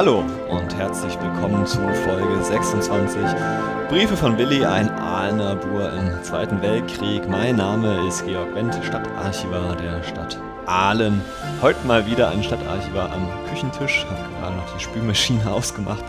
Hallo und herzlich willkommen zu Folge 26. Briefe von Willi, ein Aalner-Bur im Zweiten Weltkrieg. Mein Name ist Georg Wendt, Stadtarchivar der Stadt Aalen. Heute mal wieder ein Stadtarchivar am Küchentisch. Habe gerade noch die Spülmaschine ausgemacht,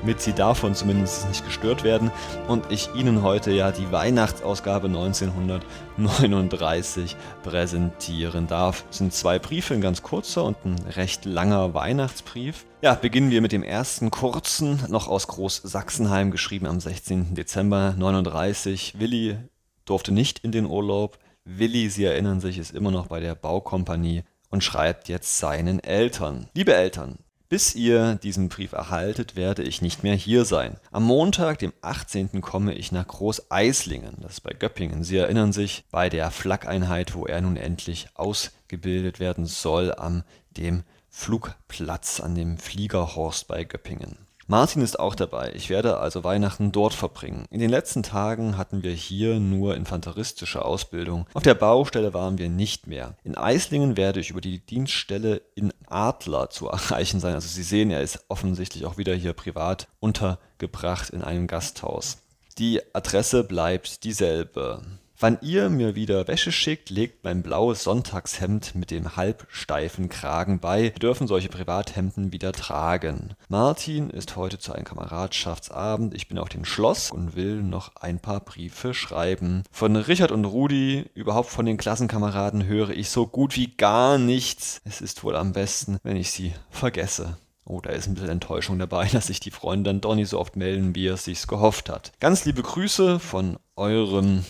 damit sie davon zumindest nicht gestört werden. Und ich Ihnen heute ja die Weihnachtsausgabe 1939 präsentieren darf. Es sind zwei Briefe, ein ganz kurzer und ein recht langer Weihnachtsbrief. Ja, beginnen wir mit dem ersten kurzen, noch aus Groß-Sachsenheim, geschrieben am 16. Dezember 1939. Willi durfte nicht in den Urlaub. Willi, Sie erinnern sich, ist immer noch bei der Baukompanie und schreibt jetzt seinen Eltern. Liebe Eltern, bis ihr diesen Brief erhaltet, werde ich nicht mehr hier sein. Am Montag, dem 18. komme ich nach Groß-Eislingen, das ist bei Göppingen. Sie erinnern sich, bei der Flakeinheit, wo er nun endlich ausgebildet werden soll, am dem Flugplatz, an dem Fliegerhorst bei Göppingen. Martin ist auch dabei. Ich werde also Weihnachten dort verbringen. In den letzten Tagen hatten wir hier nur infanteristische Ausbildung. Auf der Baustelle waren wir nicht mehr. In Eislingen werde ich über die Dienststelle in Adler zu erreichen sein. Also Sie sehen, er ist offensichtlich auch wieder hier privat untergebracht in einem Gasthaus. Die Adresse bleibt dieselbe. Wann ihr mir wieder Wäsche schickt, legt mein blaues Sonntagshemd mit dem halbsteifen Kragen bei. Wir dürfen solche Privathemden wieder tragen. Martin ist heute zu einem Kameradschaftsabend. Ich bin auf dem Schloss und will noch ein paar Briefe schreiben. Von Richard und Rudi, überhaupt von den Klassenkameraden, höre ich so gut wie gar nichts. Es ist wohl am besten, wenn ich sie vergesse. Oh, da ist ein bisschen Enttäuschung dabei, dass sich die Freunde dann doch nicht so oft melden, wie er es sich gehofft hat. Ganz liebe Grüße von eurem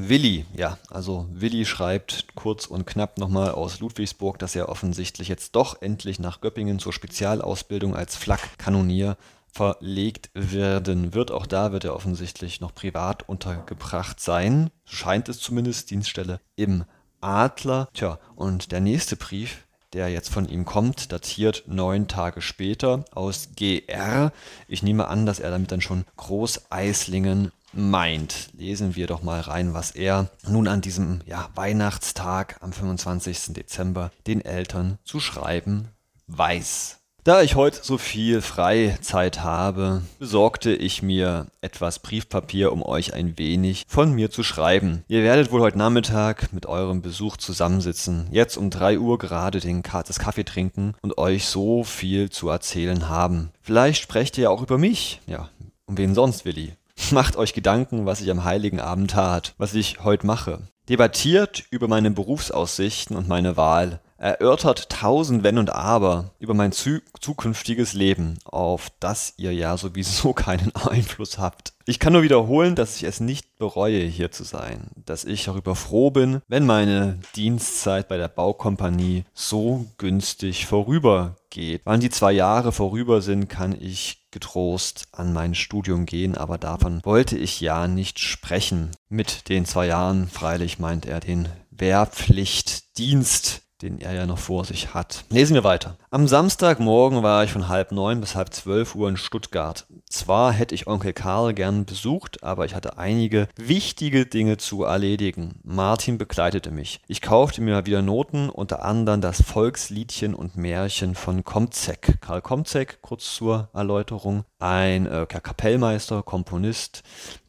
Willi, ja, also Willi schreibt kurz und knapp nochmal aus Ludwigsburg, dass er offensichtlich jetzt doch endlich nach Göppingen zur Spezialausbildung als Flakkanonier verlegt werden wird. Auch da wird er offensichtlich noch privat untergebracht sein. Scheint es zumindest, Dienststelle im Adler. Tja, und der nächste Brief, der jetzt von ihm kommt, datiert neun Tage später aus GR. Ich nehme an, dass er damit dann schon Großeislingen meint. Lesen wir doch mal rein, was er nun an diesem ja, Weihnachtstag am 25. Dezember den Eltern zu schreiben weiß. Da ich heute so viel Freizeit habe, besorgte ich mir etwas Briefpapier, um euch ein wenig von mir zu schreiben. Ihr werdet wohl heute Nachmittag mit eurem Besuch zusammensitzen, jetzt um 3 Uhr gerade den das Kaffee trinken und euch so viel zu erzählen haben. Vielleicht sprecht ihr ja auch über mich. Ja, um wen sonst, Willi? Macht euch Gedanken, was ich am heiligen Abend tat, was ich heute mache. Debattiert über meine Berufsaussichten und meine Wahl. Erörtert tausend Wenn und Aber über mein zukünftiges Leben, auf das ihr ja sowieso keinen Einfluss habt. Ich kann nur wiederholen, dass ich es nicht bereue, hier zu sein, dass ich darüber froh bin, wenn meine Dienstzeit bei der Baukompanie so günstig vorübergeht. Wann die zwei Jahre vorüber sind, kann ich getrost an mein Studium gehen, aber davon wollte ich ja nicht sprechen. Mit den zwei Jahren, freilich meint er den Wehrpflichtdienst, den er ja noch vor sich hat. Lesen wir weiter. Am Samstagmorgen war ich von halb neun bis halb zwölf Uhr in Stuttgart. Zwar hätte ich Onkel Karl gern besucht, aber ich hatte einige wichtige Dinge zu erledigen. Martin begleitete mich. Ich kaufte mir wieder Noten, unter anderem das Volksliedchen und Märchen von Komzek. Karl Komzek, kurz zur Erläuterung, ein äh, Kapellmeister, Komponist,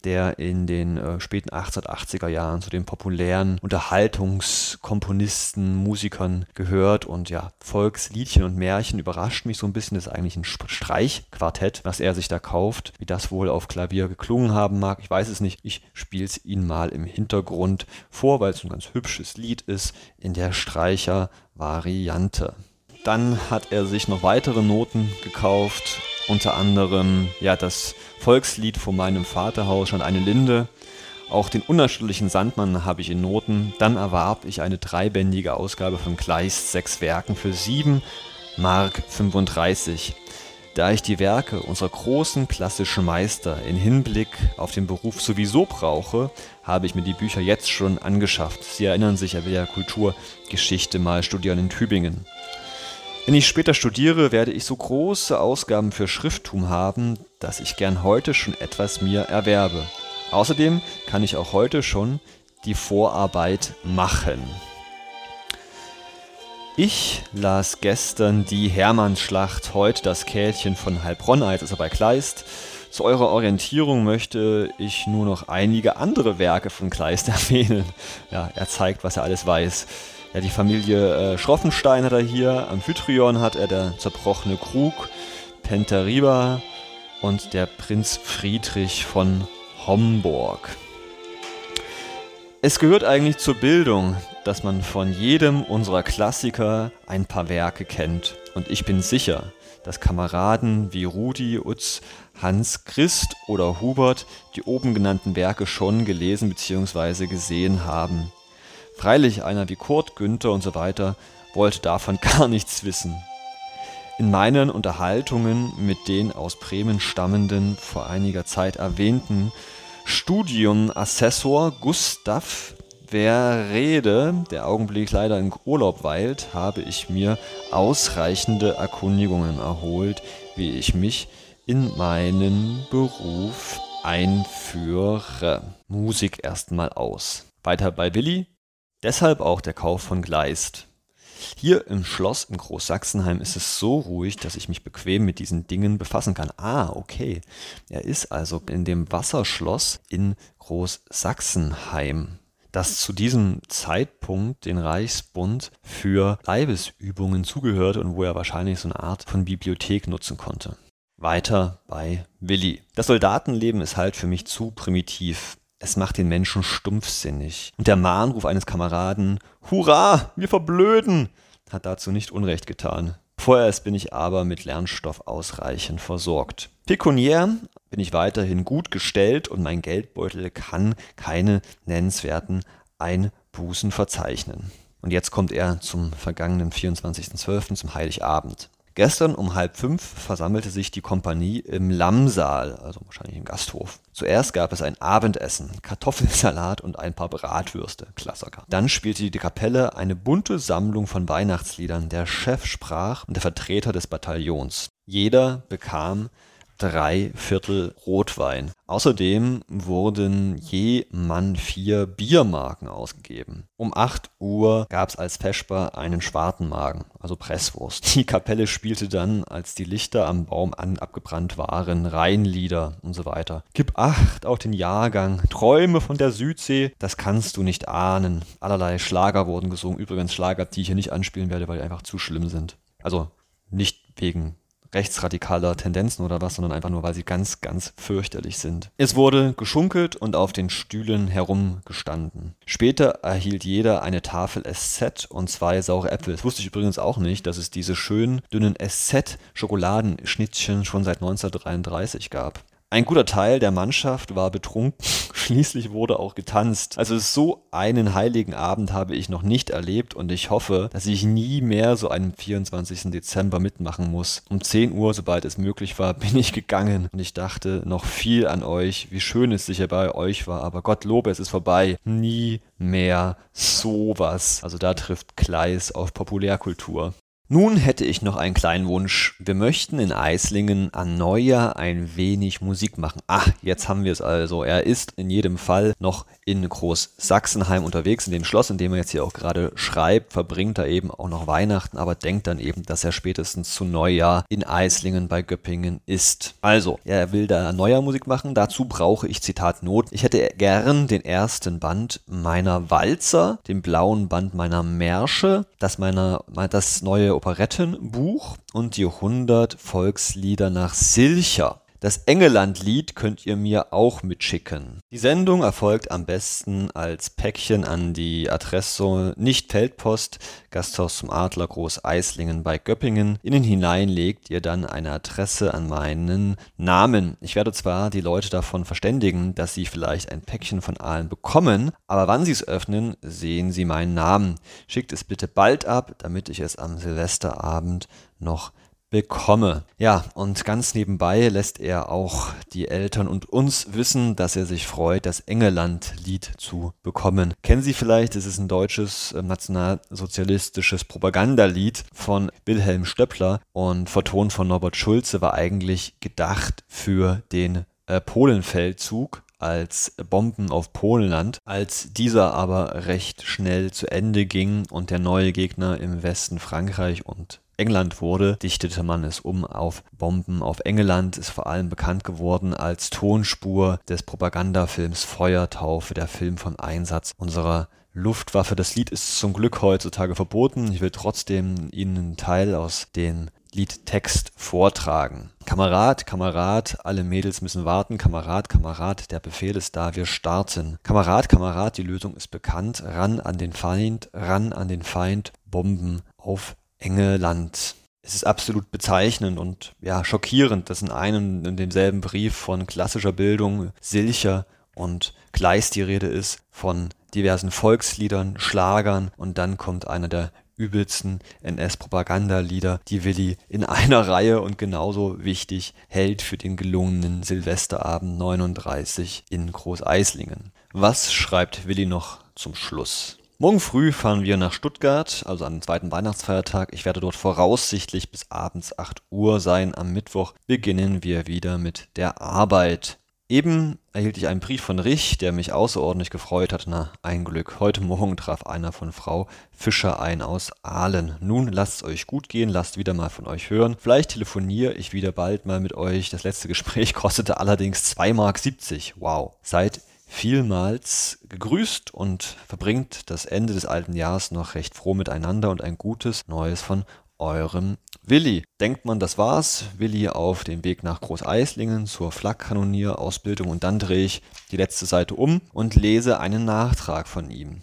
der in den äh, späten 1880er Jahren zu den populären Unterhaltungskomponisten, Musikern gehört und ja, Volksliedchen und Märchen überrascht mich so ein bisschen. Das ist eigentlich ein Streichquartett, was er sich da kauft. Wie das wohl auf Klavier geklungen haben mag, ich weiß es nicht. Ich spiele es Ihnen mal im Hintergrund vor, weil es ein ganz hübsches Lied ist in der Streicher-Variante. Dann hat er sich noch weitere Noten gekauft, unter anderem ja das Volkslied von meinem Vaterhaus schon eine Linde. Auch den unerschütterlichen Sandmann habe ich in Noten. Dann erwarb ich eine dreibändige Ausgabe von Kleist sechs Werken für 7 Mark 35. Da ich die Werke unserer großen klassischen Meister in Hinblick auf den Beruf sowieso brauche, habe ich mir die Bücher jetzt schon angeschafft. Sie erinnern sich, er will ja Kulturgeschichte mal studieren in Tübingen. Wenn ich später studiere, werde ich so große Ausgaben für Schrifttum haben, dass ich gern heute schon etwas mir erwerbe. Außerdem kann ich auch heute schon die Vorarbeit machen. Ich las gestern die Hermannsschlacht, heute das Käthchen von Heilbronn, jetzt ist er bei Kleist. Zu eurer Orientierung möchte ich nur noch einige andere Werke von Kleist erwähnen. Ja, er zeigt, was er alles weiß. Ja, die Familie äh, Schroffenstein hat er hier, Amphitryon hat er der zerbrochene Krug, Pentariba und der Prinz Friedrich von Homburg. Es gehört eigentlich zur Bildung, dass man von jedem unserer Klassiker ein paar Werke kennt. Und ich bin sicher, dass Kameraden wie Rudi, Utz, Hans Christ oder Hubert die oben genannten Werke schon gelesen bzw. gesehen haben. Freilich einer wie Kurt, Günther und so weiter wollte davon gar nichts wissen. In meinen Unterhaltungen mit den aus Bremen stammenden, vor einiger Zeit erwähnten Studienassessor Gustav Verrede, der augenblicklich leider in Urlaub weilt, habe ich mir ausreichende Erkundigungen erholt, wie ich mich in meinen Beruf einführe. Musik erstmal aus. Weiter bei Willi. Deshalb auch der Kauf von Gleist. Hier im Schloss in Großsachsenheim ist es so ruhig, dass ich mich bequem mit diesen Dingen befassen kann. Ah, okay. Er ist also in dem Wasserschloss in Großsachsenheim das zu diesem Zeitpunkt den Reichsbund für Leibesübungen zugehörte und wo er wahrscheinlich so eine Art von Bibliothek nutzen konnte. Weiter bei Willi. Das Soldatenleben ist halt für mich zu primitiv. Es macht den Menschen stumpfsinnig. Und der Mahnruf eines Kameraden, Hurra, wir verblöden, hat dazu nicht Unrecht getan. Vorerst bin ich aber mit Lernstoff ausreichend versorgt. Pekuniär bin ich weiterhin gut gestellt und mein Geldbeutel kann keine nennenswerten Einbußen verzeichnen. Und jetzt kommt er zum vergangenen 24.12., zum Heiligabend. Gestern um halb fünf versammelte sich die Kompanie im Lammsaal, also wahrscheinlich im Gasthof. Zuerst gab es ein Abendessen, Kartoffelsalat und ein paar Bratwürste, Klassiker. Dann spielte die Kapelle eine bunte Sammlung von Weihnachtsliedern. Der Chef sprach und der Vertreter des Bataillons. Jeder bekam drei Viertel Rotwein. Außerdem wurden je Mann vier Biermarken ausgegeben. Um 8 Uhr gab es als Vesper einen Schwartenmagen, also Presswurst. Die Kapelle spielte dann, als die Lichter am Baum an abgebrannt waren, Rheinlieder und so weiter. Gib Acht auf den Jahrgang, Träume von der Südsee, das kannst du nicht ahnen. Allerlei Schlager wurden gesungen, übrigens Schlager, die ich hier nicht anspielen werde, weil die einfach zu schlimm sind. Also nicht wegen rechtsradikaler Tendenzen oder was, sondern einfach nur, weil sie ganz, ganz fürchterlich sind. Es wurde geschunkelt und auf den Stühlen herumgestanden. Später erhielt jeder eine Tafel SZ und zwei saure Äpfel. Das wusste ich übrigens auch nicht, dass es diese schönen, dünnen SZ-Schokoladenschnittchen schon seit 1933 gab. Ein guter Teil der Mannschaft war betrunken, schließlich wurde auch getanzt. Also so einen heiligen Abend habe ich noch nicht erlebt und ich hoffe, dass ich nie mehr so einen 24. Dezember mitmachen muss. Um 10 Uhr, sobald es möglich war, bin ich gegangen und ich dachte noch viel an euch, wie schön es sicher bei euch war, aber Gott lobe, es ist vorbei. Nie mehr sowas. Also da trifft Kleis auf Populärkultur. Nun hätte ich noch einen kleinen Wunsch. Wir möchten in Eislingen an Neujahr ein wenig Musik machen. Ah, jetzt haben wir es also. Er ist in jedem Fall noch in Groß-Sachsenheim unterwegs, in dem Schloss, in dem er jetzt hier auch gerade schreibt, verbringt er eben auch noch Weihnachten, aber denkt dann eben, dass er spätestens zu Neujahr in Eislingen bei Göppingen ist. Also, er will da Neujahr Musik machen. Dazu brauche ich Zitat Not. Ich hätte gern den ersten Band meiner Walzer, den blauen Band meiner Märsche, das meiner, das neue Operettenbuch und die 100 Volkslieder nach Silcher. Das Engeland-Lied könnt ihr mir auch mitschicken. Die Sendung erfolgt am besten als Päckchen an die Adresse nicht Feldpost, Gasthaus zum Adler Groß Eislingen bei Göppingen. Innen hinein legt ihr dann eine Adresse an meinen Namen. Ich werde zwar die Leute davon verständigen, dass sie vielleicht ein Päckchen von allen bekommen, aber wann sie es öffnen, sehen sie meinen Namen. Schickt es bitte bald ab, damit ich es am Silvesterabend noch bekomme. Ja, und ganz nebenbei lässt er auch die Eltern und uns wissen, dass er sich freut, das Engeland-Lied zu bekommen. Kennen Sie vielleicht, es ist ein deutsches äh, nationalsozialistisches Propagandalied von Wilhelm Stöppler und vertont von Norbert Schulze war eigentlich gedacht für den äh, Polenfeldzug als Bomben auf Polenland. Als dieser aber recht schnell zu Ende ging und der neue Gegner im Westen Frankreich und England wurde, dichtete man es um auf Bomben auf England, ist vor allem bekannt geworden als Tonspur des Propagandafilms Feuertaufe, der Film vom Einsatz unserer Luftwaffe. Das Lied ist zum Glück heutzutage verboten. Ich will trotzdem Ihnen einen Teil aus dem Liedtext vortragen. Kamerad, Kamerad, alle Mädels müssen warten. Kamerad, Kamerad, der Befehl ist da, wir starten. Kamerad, Kamerad, die Lösung ist bekannt. Ran an den Feind, ran an den Feind, Bomben auf enge Land. Es ist absolut bezeichnend und ja, schockierend, dass in einem in demselben Brief von klassischer Bildung, Silcher und Kleist die Rede ist, von diversen Volksliedern, Schlagern und dann kommt einer der übelsten NS-Propagandalieder, die Willi in einer Reihe und genauso wichtig hält für den gelungenen Silvesterabend 39 in Großeislingen. Was schreibt Willi noch zum Schluss? Morgen früh fahren wir nach Stuttgart, also am zweiten Weihnachtsfeiertag. Ich werde dort voraussichtlich bis abends 8 Uhr sein. Am Mittwoch beginnen wir wieder mit der Arbeit. Eben erhielt ich einen Brief von Rich, der mich außerordentlich gefreut hat. Na, ein Glück. Heute Morgen traf einer von Frau Fischer ein aus Aalen. Nun lasst es euch gut gehen, lasst wieder mal von euch hören. Vielleicht telefoniere ich wieder bald mal mit euch. Das letzte Gespräch kostete allerdings 2,70 Mark. Wow. Seid vielmals gegrüßt und verbringt das Ende des alten Jahres noch recht froh miteinander und ein gutes Neues von eurem Willi. Denkt man, das war's? Willi auf dem Weg nach Großeislingen zur Flakkanonierausbildung und dann drehe ich die letzte Seite um und lese einen Nachtrag von ihm.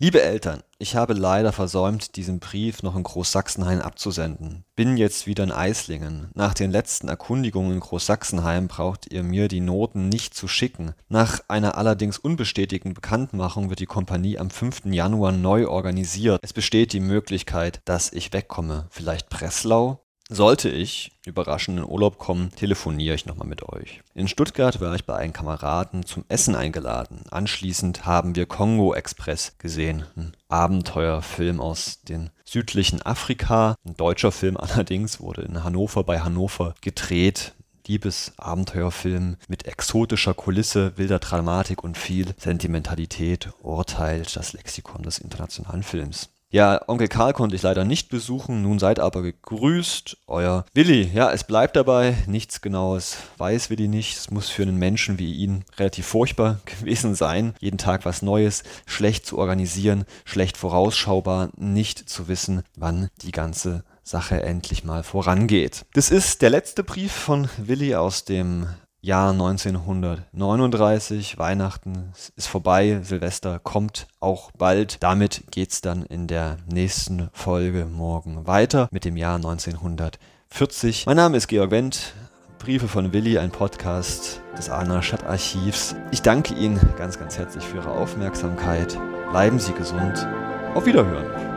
Liebe Eltern, ich habe leider versäumt, diesen Brief noch in Großsachsenheim abzusenden. Bin jetzt wieder in Eislingen. Nach den letzten Erkundigungen in Großsachsenheim braucht ihr mir die Noten nicht zu schicken. Nach einer allerdings unbestätigten Bekanntmachung wird die Kompanie am 5. Januar neu organisiert. Es besteht die Möglichkeit, dass ich wegkomme. Vielleicht Breslau? Sollte ich überraschend in Urlaub kommen, telefoniere ich nochmal mit euch. In Stuttgart war ich bei einem Kameraden zum Essen eingeladen. Anschließend haben wir Kongo Express gesehen. Ein Abenteuerfilm aus dem südlichen Afrika. Ein deutscher Film allerdings wurde in Hannover bei Hannover gedreht. Liebes-Abenteuerfilm mit exotischer Kulisse, wilder Dramatik und viel Sentimentalität urteilt das Lexikon des internationalen Films. Ja, Onkel Karl konnte ich leider nicht besuchen, nun seid aber gegrüßt, euer Willi. Ja, es bleibt dabei, nichts Genaues weiß Willi nicht. Es muss für einen Menschen wie ihn relativ furchtbar gewesen sein, jeden Tag was Neues, schlecht zu organisieren, schlecht vorausschaubar, nicht zu wissen, wann die ganze Sache endlich mal vorangeht. Das ist der letzte Brief von Willi aus dem Jahr 1939, Weihnachten ist vorbei, Silvester kommt auch bald. Damit geht's dann in der nächsten Folge morgen weiter mit dem Jahr 1940. Mein Name ist Georg Wendt. Briefe von Willi, ein Podcast des Ahner Stadtarchivs. Ich danke Ihnen ganz, ganz herzlich für Ihre Aufmerksamkeit. Bleiben Sie gesund. Auf Wiederhören.